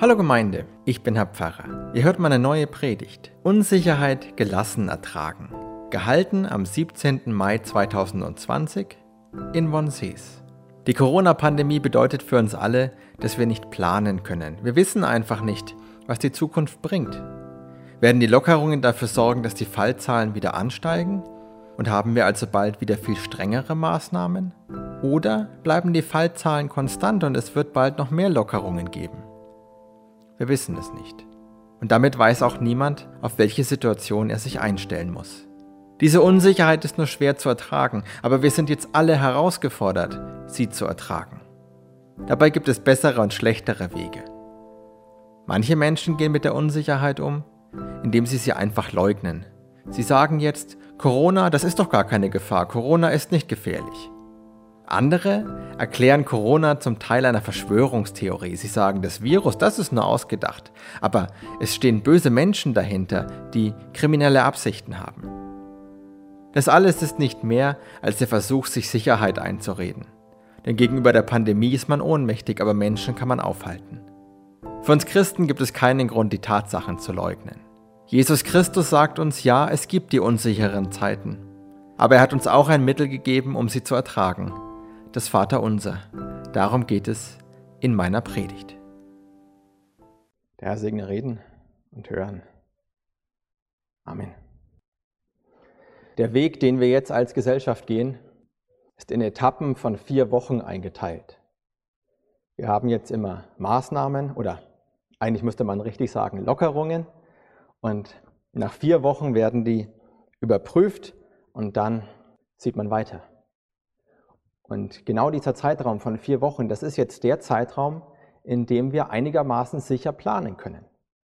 Hallo Gemeinde, ich bin Herr Pfarrer. Ihr hört meine neue Predigt. Unsicherheit gelassen ertragen. Gehalten am 17. Mai 2020 in Wonsees. Die Corona-Pandemie bedeutet für uns alle, dass wir nicht planen können. Wir wissen einfach nicht, was die Zukunft bringt. Werden die Lockerungen dafür sorgen, dass die Fallzahlen wieder ansteigen? Und haben wir also bald wieder viel strengere Maßnahmen? Oder bleiben die Fallzahlen konstant und es wird bald noch mehr Lockerungen geben? Wir wissen es nicht. Und damit weiß auch niemand, auf welche Situation er sich einstellen muss. Diese Unsicherheit ist nur schwer zu ertragen, aber wir sind jetzt alle herausgefordert, sie zu ertragen. Dabei gibt es bessere und schlechtere Wege. Manche Menschen gehen mit der Unsicherheit um, indem sie sie einfach leugnen. Sie sagen jetzt, Corona, das ist doch gar keine Gefahr, Corona ist nicht gefährlich. Andere erklären Corona zum Teil einer Verschwörungstheorie. Sie sagen, das Virus, das ist nur ausgedacht. Aber es stehen böse Menschen dahinter, die kriminelle Absichten haben. Das alles ist nicht mehr als der Versuch, sich Sicherheit einzureden. Denn gegenüber der Pandemie ist man ohnmächtig, aber Menschen kann man aufhalten. Für uns Christen gibt es keinen Grund, die Tatsachen zu leugnen. Jesus Christus sagt uns, ja, es gibt die unsicheren Zeiten. Aber er hat uns auch ein Mittel gegeben, um sie zu ertragen das Vaterunser. Darum geht es in meiner Predigt. Der Herr segne Reden und Hören. Amen. Der Weg, den wir jetzt als Gesellschaft gehen, ist in Etappen von vier Wochen eingeteilt. Wir haben jetzt immer Maßnahmen oder eigentlich müsste man richtig sagen Lockerungen und nach vier Wochen werden die überprüft und dann sieht man weiter. Und genau dieser Zeitraum von vier Wochen, das ist jetzt der Zeitraum, in dem wir einigermaßen sicher planen können.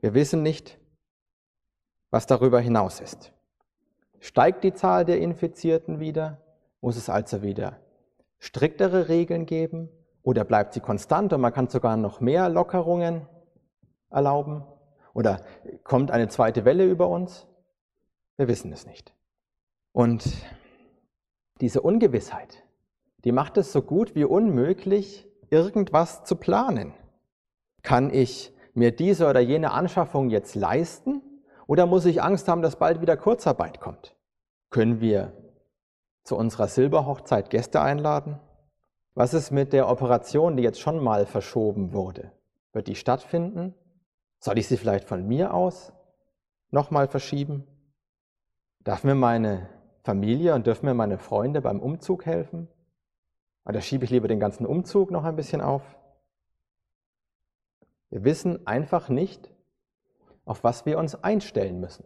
Wir wissen nicht, was darüber hinaus ist. Steigt die Zahl der Infizierten wieder? Muss es also wieder striktere Regeln geben? Oder bleibt sie konstant und man kann sogar noch mehr Lockerungen erlauben? Oder kommt eine zweite Welle über uns? Wir wissen es nicht. Und diese Ungewissheit, die macht es so gut wie unmöglich, irgendwas zu planen. Kann ich mir diese oder jene Anschaffung jetzt leisten oder muss ich Angst haben, dass bald wieder Kurzarbeit kommt? Können wir zu unserer Silberhochzeit Gäste einladen? Was ist mit der Operation, die jetzt schon mal verschoben wurde? Wird die stattfinden? Soll ich sie vielleicht von mir aus nochmal verschieben? Darf mir meine Familie und dürfen mir meine Freunde beim Umzug helfen? Oder schiebe ich lieber den ganzen Umzug noch ein bisschen auf? Wir wissen einfach nicht, auf was wir uns einstellen müssen.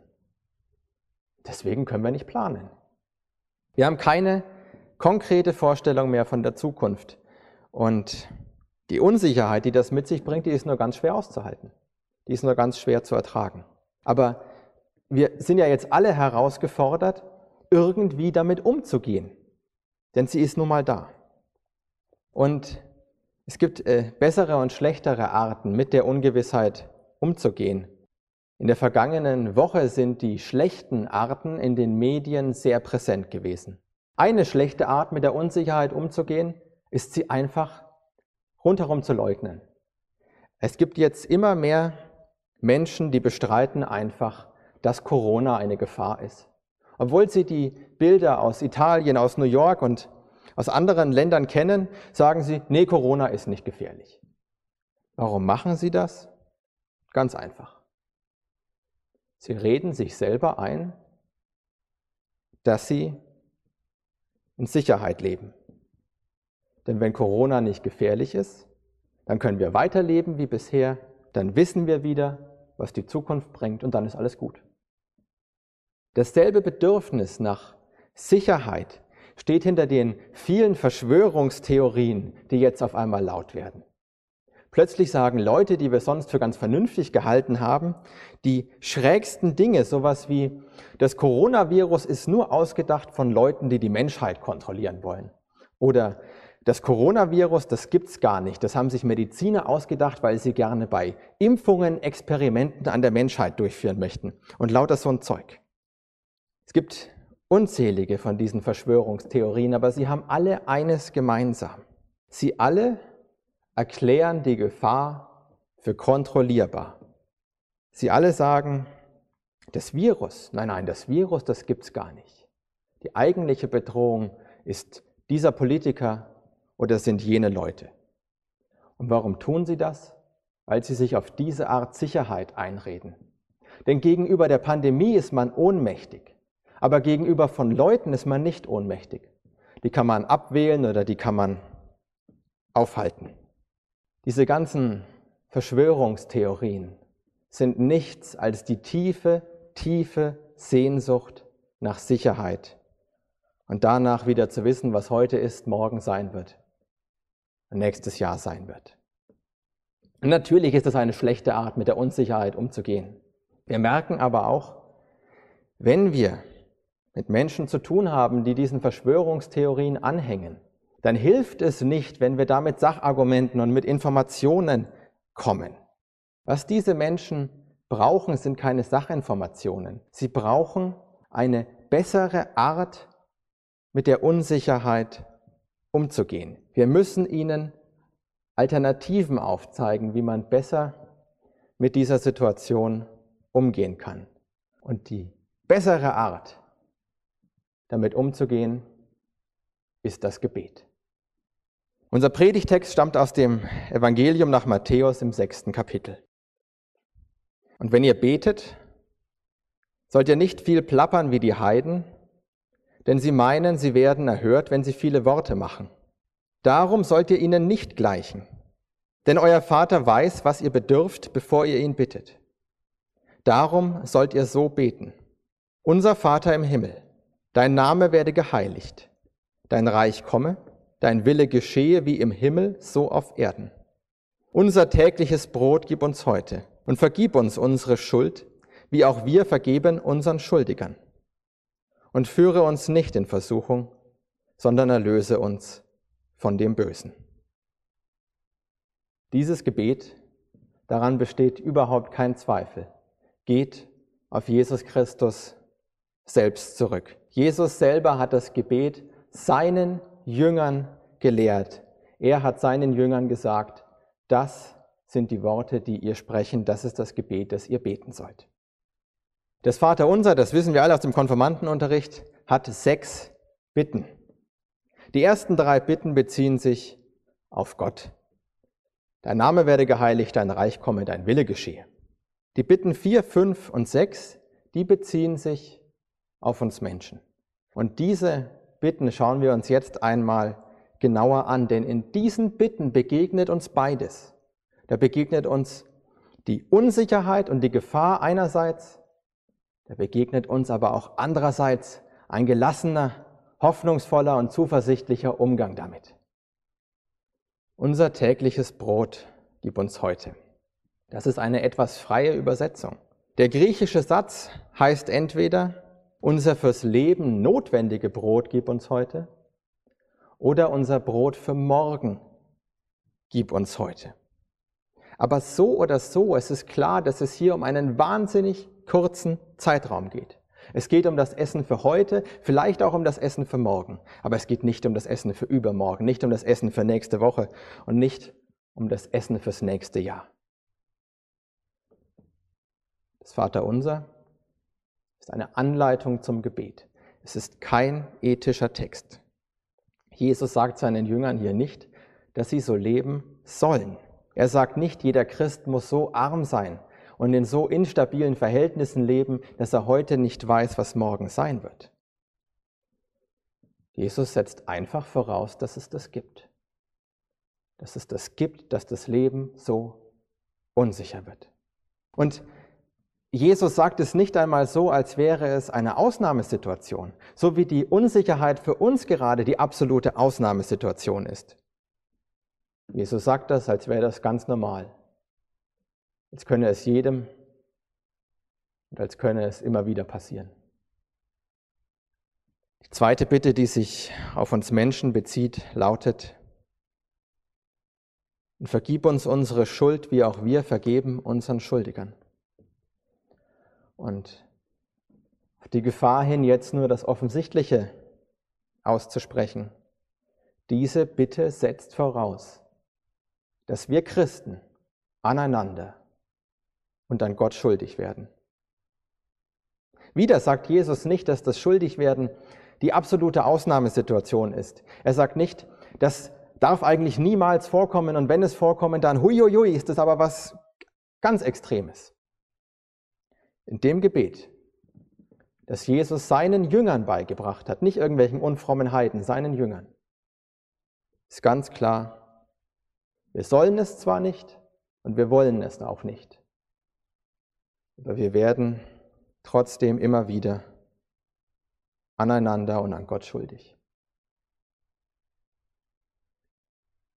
Deswegen können wir nicht planen. Wir haben keine konkrete Vorstellung mehr von der Zukunft. Und die Unsicherheit, die das mit sich bringt, die ist nur ganz schwer auszuhalten. Die ist nur ganz schwer zu ertragen. Aber wir sind ja jetzt alle herausgefordert, irgendwie damit umzugehen. Denn sie ist nun mal da. Und es gibt äh, bessere und schlechtere Arten, mit der Ungewissheit umzugehen. In der vergangenen Woche sind die schlechten Arten in den Medien sehr präsent gewesen. Eine schlechte Art, mit der Unsicherheit umzugehen, ist sie einfach rundherum zu leugnen. Es gibt jetzt immer mehr Menschen, die bestreiten einfach, dass Corona eine Gefahr ist. Obwohl sie die Bilder aus Italien, aus New York und aus anderen Ländern kennen, sagen sie, nee, Corona ist nicht gefährlich. Warum machen sie das? Ganz einfach. Sie reden sich selber ein, dass sie in Sicherheit leben. Denn wenn Corona nicht gefährlich ist, dann können wir weiterleben wie bisher, dann wissen wir wieder, was die Zukunft bringt und dann ist alles gut. Dasselbe Bedürfnis nach Sicherheit steht hinter den vielen Verschwörungstheorien, die jetzt auf einmal laut werden. Plötzlich sagen Leute, die wir sonst für ganz vernünftig gehalten haben, die schrägsten Dinge, sowas wie, das Coronavirus ist nur ausgedacht von Leuten, die die Menschheit kontrollieren wollen. Oder das Coronavirus, das gibt's gar nicht. Das haben sich Mediziner ausgedacht, weil sie gerne bei Impfungen Experimenten an der Menschheit durchführen möchten. Und lauter so ein Zeug. Es gibt unzählige von diesen Verschwörungstheorien, aber sie haben alle eines gemeinsam. Sie alle erklären die Gefahr für kontrollierbar. Sie alle sagen, das Virus, nein, nein, das Virus, das gibt es gar nicht. Die eigentliche Bedrohung ist dieser Politiker oder sind jene Leute. Und warum tun sie das? Weil sie sich auf diese Art Sicherheit einreden. Denn gegenüber der Pandemie ist man ohnmächtig, aber gegenüber von Leuten ist man nicht ohnmächtig. Die kann man abwählen oder die kann man aufhalten. Diese ganzen Verschwörungstheorien sind nichts als die tiefe, tiefe Sehnsucht nach Sicherheit und danach wieder zu wissen, was heute ist, morgen sein wird und nächstes Jahr sein wird. Und natürlich ist es eine schlechte Art, mit der Unsicherheit umzugehen. Wir merken aber auch, wenn wir mit Menschen zu tun haben, die diesen Verschwörungstheorien anhängen, dann hilft es nicht, wenn wir da mit Sachargumenten und mit Informationen kommen. Was diese Menschen brauchen, sind keine Sachinformationen. Sie brauchen eine bessere Art, mit der Unsicherheit umzugehen. Wir müssen ihnen Alternativen aufzeigen, wie man besser mit dieser Situation umgehen kann. Und die bessere Art, damit umzugehen, ist das Gebet. Unser Predigtext stammt aus dem Evangelium nach Matthäus im sechsten Kapitel. Und wenn ihr betet, sollt ihr nicht viel plappern wie die Heiden, denn sie meinen, sie werden erhört, wenn sie viele Worte machen. Darum sollt ihr ihnen nicht gleichen, denn euer Vater weiß, was ihr bedürft, bevor ihr ihn bittet. Darum sollt ihr so beten. Unser Vater im Himmel, dein Name werde geheiligt, dein Reich komme, dein Wille geschehe wie im Himmel, so auf Erden. Unser tägliches Brot gib uns heute und vergib uns unsere Schuld, wie auch wir vergeben unseren Schuldigern. Und führe uns nicht in Versuchung, sondern erlöse uns von dem Bösen. Dieses Gebet, daran besteht überhaupt kein Zweifel, geht auf Jesus Christus selbst zurück. Jesus selber hat das Gebet seinen Jüngern gelehrt. Er hat seinen Jüngern gesagt, das sind die Worte, die ihr sprechen, das ist das Gebet, das ihr beten sollt. Das Vaterunser, das wissen wir alle aus dem Konformantenunterricht, hat sechs Bitten. Die ersten drei Bitten beziehen sich auf Gott. Dein Name werde geheiligt, dein Reich komme, dein Wille geschehe. Die Bitten vier, fünf und sechs, die beziehen sich auf uns Menschen. Und diese Bitten schauen wir uns jetzt einmal genauer an, denn in diesen Bitten begegnet uns beides. Da begegnet uns die Unsicherheit und die Gefahr einerseits, da begegnet uns aber auch andererseits ein gelassener, hoffnungsvoller und zuversichtlicher Umgang damit. Unser tägliches Brot gib uns heute. Das ist eine etwas freie Übersetzung. Der griechische Satz heißt entweder unser fürs Leben notwendige Brot gib uns heute oder unser Brot für morgen gib uns heute. Aber so oder so, es ist klar, dass es hier um einen wahnsinnig kurzen Zeitraum geht. Es geht um das Essen für heute, vielleicht auch um das Essen für morgen. Aber es geht nicht um das Essen für übermorgen, nicht um das Essen für nächste Woche und nicht um das Essen fürs nächste Jahr. Das Vaterunser ist eine Anleitung zum Gebet. Es ist kein ethischer Text. Jesus sagt seinen Jüngern hier nicht, dass sie so leben sollen. Er sagt nicht, jeder Christ muss so arm sein und in so instabilen Verhältnissen leben, dass er heute nicht weiß, was morgen sein wird. Jesus setzt einfach voraus, dass es das gibt. Dass es das gibt, dass das Leben so unsicher wird. Und Jesus sagt es nicht einmal so, als wäre es eine Ausnahmesituation, so wie die Unsicherheit für uns gerade die absolute Ausnahmesituation ist. Jesus sagt das, als wäre das ganz normal, als könne es jedem und als könne es immer wieder passieren. Die zweite Bitte, die sich auf uns Menschen bezieht, lautet, und vergib uns unsere Schuld, wie auch wir vergeben unseren Schuldigern. Und auf die Gefahr hin, jetzt nur das Offensichtliche auszusprechen. Diese Bitte setzt voraus, dass wir Christen aneinander und an Gott schuldig werden. Wieder sagt Jesus nicht, dass das Schuldigwerden die absolute Ausnahmesituation ist. Er sagt nicht, das darf eigentlich niemals vorkommen und wenn es vorkommt, dann huiuiui, ist das aber was ganz Extremes. In dem Gebet, das Jesus seinen Jüngern beigebracht hat, nicht irgendwelchen unfrommen Heiden, seinen Jüngern, ist ganz klar, wir sollen es zwar nicht und wir wollen es auch nicht, aber wir werden trotzdem immer wieder aneinander und an Gott schuldig.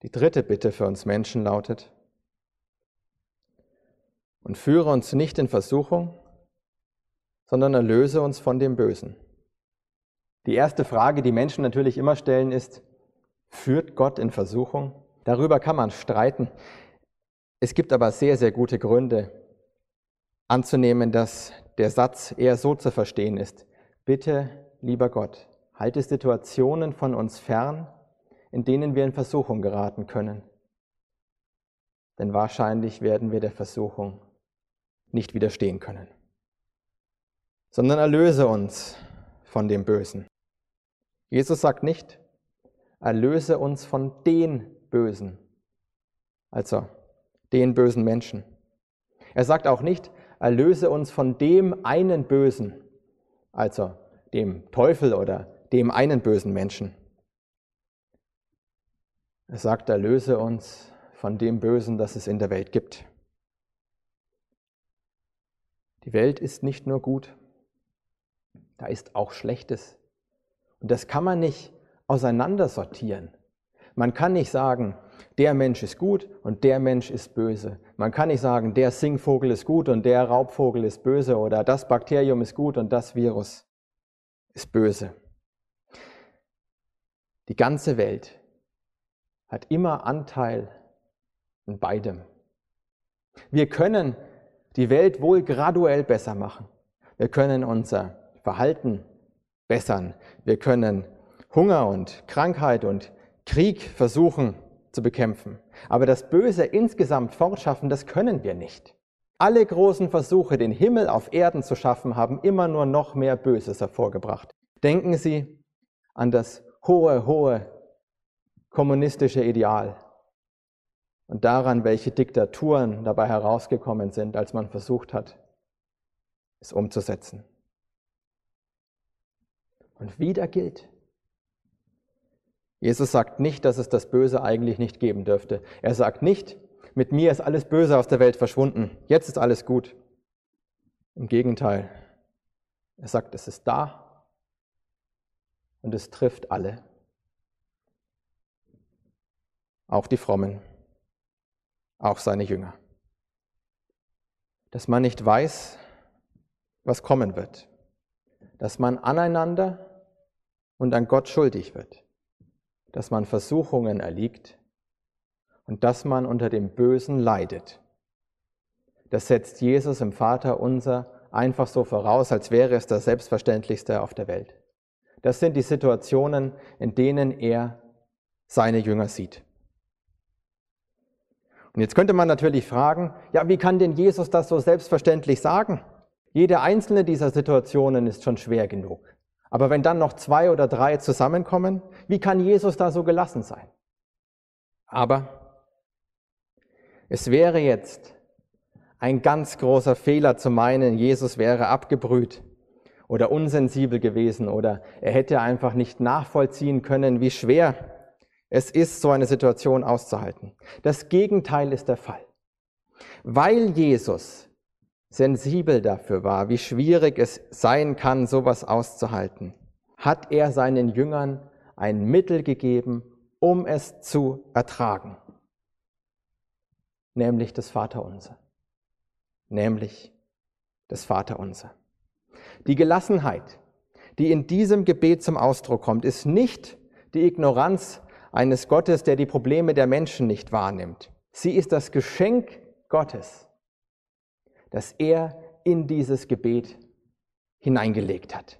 Die dritte Bitte für uns Menschen lautet, und führe uns nicht in Versuchung, sondern erlöse uns von dem Bösen. Die erste Frage, die Menschen natürlich immer stellen, ist, führt Gott in Versuchung? Darüber kann man streiten. Es gibt aber sehr, sehr gute Gründe anzunehmen, dass der Satz eher so zu verstehen ist. Bitte, lieber Gott, halte Situationen von uns fern, in denen wir in Versuchung geraten können. Denn wahrscheinlich werden wir der Versuchung nicht widerstehen können. Sondern erlöse uns von dem Bösen. Jesus sagt nicht, erlöse uns von den Bösen, also den bösen Menschen. Er sagt auch nicht, erlöse uns von dem einen Bösen, also dem Teufel oder dem einen bösen Menschen. Er sagt, erlöse uns von dem Bösen, das es in der Welt gibt. Die Welt ist nicht nur gut, da ist auch Schlechtes. Und das kann man nicht auseinandersortieren. Man kann nicht sagen, der Mensch ist gut und der Mensch ist böse. Man kann nicht sagen, der Singvogel ist gut und der Raubvogel ist böse oder das Bakterium ist gut und das Virus ist böse. Die ganze Welt hat immer Anteil in beidem. Wir können die Welt wohl graduell besser machen. Wir können unser Verhalten bessern. Wir können Hunger und Krankheit und Krieg versuchen zu bekämpfen. Aber das Böse insgesamt fortschaffen, das können wir nicht. Alle großen Versuche, den Himmel auf Erden zu schaffen, haben immer nur noch mehr Böses hervorgebracht. Denken Sie an das hohe, hohe kommunistische Ideal und daran, welche Diktaturen dabei herausgekommen sind, als man versucht hat, es umzusetzen. Und wieder gilt, Jesus sagt nicht, dass es das Böse eigentlich nicht geben dürfte. Er sagt nicht, mit mir ist alles Böse aus der Welt verschwunden, jetzt ist alles gut. Im Gegenteil, er sagt, es ist da und es trifft alle, auch die Frommen, auch seine Jünger. Dass man nicht weiß, was kommen wird, dass man aneinander und an Gott schuldig wird dass man Versuchungen erliegt und dass man unter dem Bösen leidet. Das setzt Jesus im Vater unser einfach so voraus, als wäre es das Selbstverständlichste auf der Welt. Das sind die Situationen, in denen er seine Jünger sieht. Und jetzt könnte man natürlich fragen, ja, wie kann denn Jesus das so selbstverständlich sagen? Jede einzelne dieser Situationen ist schon schwer genug. Aber wenn dann noch zwei oder drei zusammenkommen, wie kann Jesus da so gelassen sein? Aber es wäre jetzt ein ganz großer Fehler zu meinen, Jesus wäre abgebrüht oder unsensibel gewesen oder er hätte einfach nicht nachvollziehen können, wie schwer es ist, so eine Situation auszuhalten. Das Gegenteil ist der Fall. Weil Jesus sensibel dafür war, wie schwierig es sein kann, sowas auszuhalten, hat er seinen Jüngern ein Mittel gegeben, um es zu ertragen, nämlich das Vaterunser, nämlich das Vaterunser. Die Gelassenheit, die in diesem Gebet zum Ausdruck kommt, ist nicht die Ignoranz eines Gottes, der die Probleme der Menschen nicht wahrnimmt. Sie ist das Geschenk Gottes das er in dieses Gebet hineingelegt hat.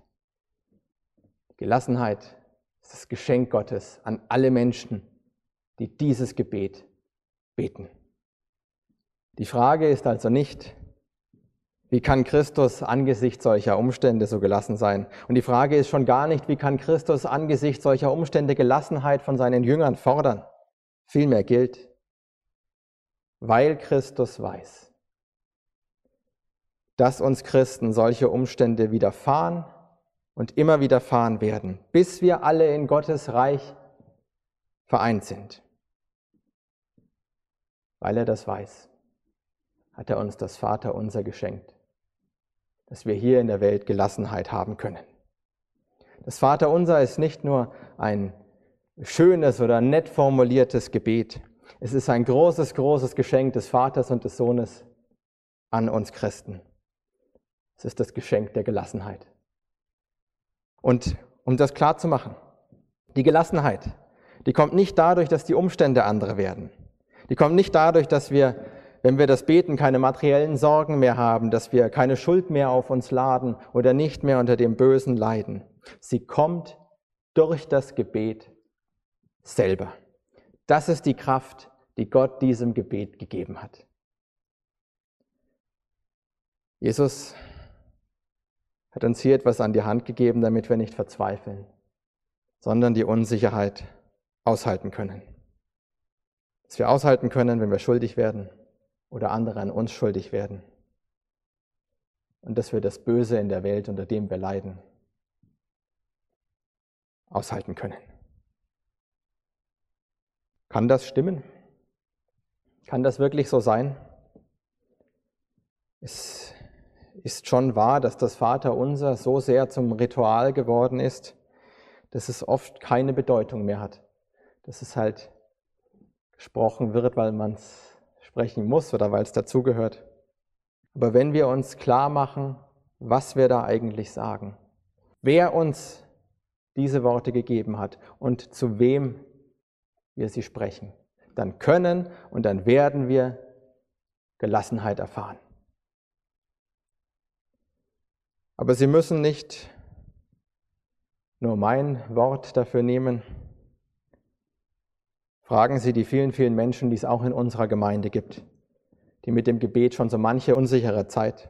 Gelassenheit ist das Geschenk Gottes an alle Menschen, die dieses Gebet beten. Die Frage ist also nicht, wie kann Christus angesichts solcher Umstände so gelassen sein? Und die Frage ist schon gar nicht, wie kann Christus angesichts solcher Umstände Gelassenheit von seinen Jüngern fordern? Vielmehr gilt, weil Christus weiß, dass uns Christen solche Umstände widerfahren und immer widerfahren werden, bis wir alle in Gottes Reich vereint sind. Weil er das weiß, hat er uns das Vaterunser geschenkt, dass wir hier in der Welt Gelassenheit haben können. Das Vaterunser ist nicht nur ein schönes oder nett formuliertes Gebet, es ist ein großes, großes Geschenk des Vaters und des Sohnes an uns Christen. Es ist das Geschenk der Gelassenheit. Und um das klar zu machen, die Gelassenheit, die kommt nicht dadurch, dass die Umstände andere werden. Die kommt nicht dadurch, dass wir, wenn wir das beten, keine materiellen Sorgen mehr haben, dass wir keine Schuld mehr auf uns laden oder nicht mehr unter dem Bösen leiden. Sie kommt durch das Gebet selber. Das ist die Kraft, die Gott diesem Gebet gegeben hat. Jesus hat uns hier etwas an die Hand gegeben, damit wir nicht verzweifeln, sondern die Unsicherheit aushalten können. Dass wir aushalten können, wenn wir schuldig werden oder andere an uns schuldig werden. Und dass wir das Böse in der Welt, unter dem wir leiden, aushalten können. Kann das stimmen? Kann das wirklich so sein? Es ist schon wahr, dass das Vaterunser so sehr zum Ritual geworden ist, dass es oft keine Bedeutung mehr hat. Dass es halt gesprochen wird, weil man es sprechen muss oder weil es dazugehört. Aber wenn wir uns klar machen, was wir da eigentlich sagen, wer uns diese Worte gegeben hat und zu wem wir sie sprechen, dann können und dann werden wir Gelassenheit erfahren. Aber Sie müssen nicht nur mein Wort dafür nehmen. Fragen Sie die vielen, vielen Menschen, die es auch in unserer Gemeinde gibt, die mit dem Gebet schon so manche unsichere Zeit,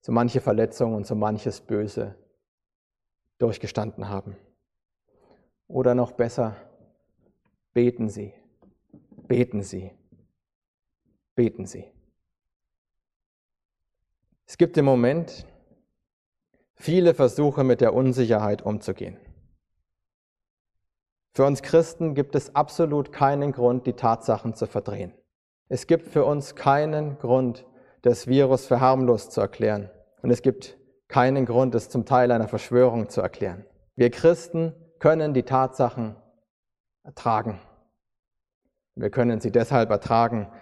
so manche Verletzung und so manches Böse durchgestanden haben. Oder noch besser, Beten Sie, beten Sie, beten Sie. Es gibt im Moment viele Versuche, mit der Unsicherheit umzugehen. Für uns Christen gibt es absolut keinen Grund, die Tatsachen zu verdrehen. Es gibt für uns keinen Grund, das Virus für harmlos zu erklären. Und es gibt keinen Grund, es zum Teil einer Verschwörung zu erklären. Wir Christen können die Tatsachen ertragen. Wir können sie deshalb ertragen,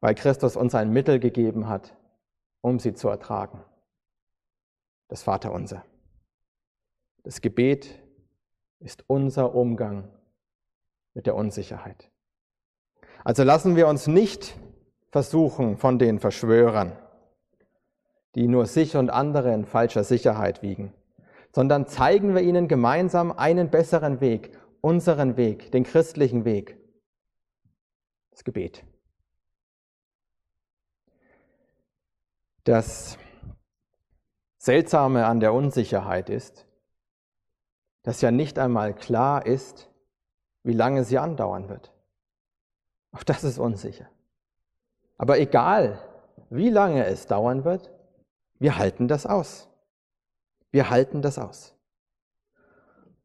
weil Christus uns ein Mittel gegeben hat, um sie zu ertragen. Das Vaterunser. Das Gebet ist unser Umgang mit der Unsicherheit. Also lassen wir uns nicht versuchen von den Verschwörern, die nur sich und andere in falscher Sicherheit wiegen, sondern zeigen wir ihnen gemeinsam einen besseren Weg, unseren Weg, den christlichen Weg, das Gebet. Das Seltsame an der Unsicherheit ist, dass ja nicht einmal klar ist, wie lange sie andauern wird. Auch das ist unsicher. Aber egal, wie lange es dauern wird, wir halten das aus. Wir halten das aus.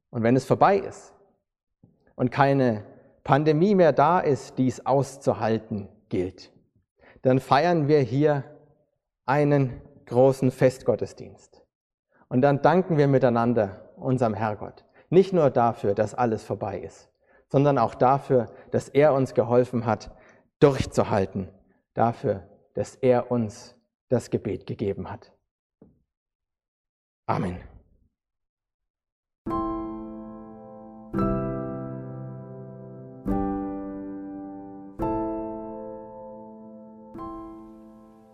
Und wenn es vorbei ist und keine Pandemie mehr da ist, dies auszuhalten gilt, dann feiern wir hier einen großen Festgottesdienst. Und dann danken wir miteinander unserem Herrgott. Nicht nur dafür, dass alles vorbei ist, sondern auch dafür, dass er uns geholfen hat, durchzuhalten. Dafür, dass er uns das Gebet gegeben hat. Amen.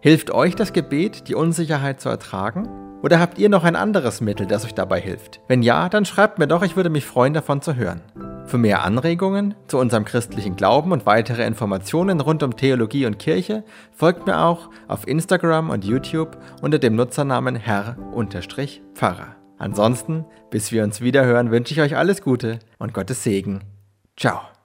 Hilft euch das Gebet, die Unsicherheit zu ertragen? Oder habt ihr noch ein anderes Mittel, das euch dabei hilft? Wenn ja, dann schreibt mir doch, ich würde mich freuen, davon zu hören. Für mehr Anregungen zu unserem christlichen Glauben und weitere Informationen rund um Theologie und Kirche folgt mir auch auf Instagram und YouTube unter dem Nutzernamen Herr-Pfarrer. Ansonsten, bis wir uns wieder hören, wünsche ich euch alles Gute und Gottes Segen. Ciao.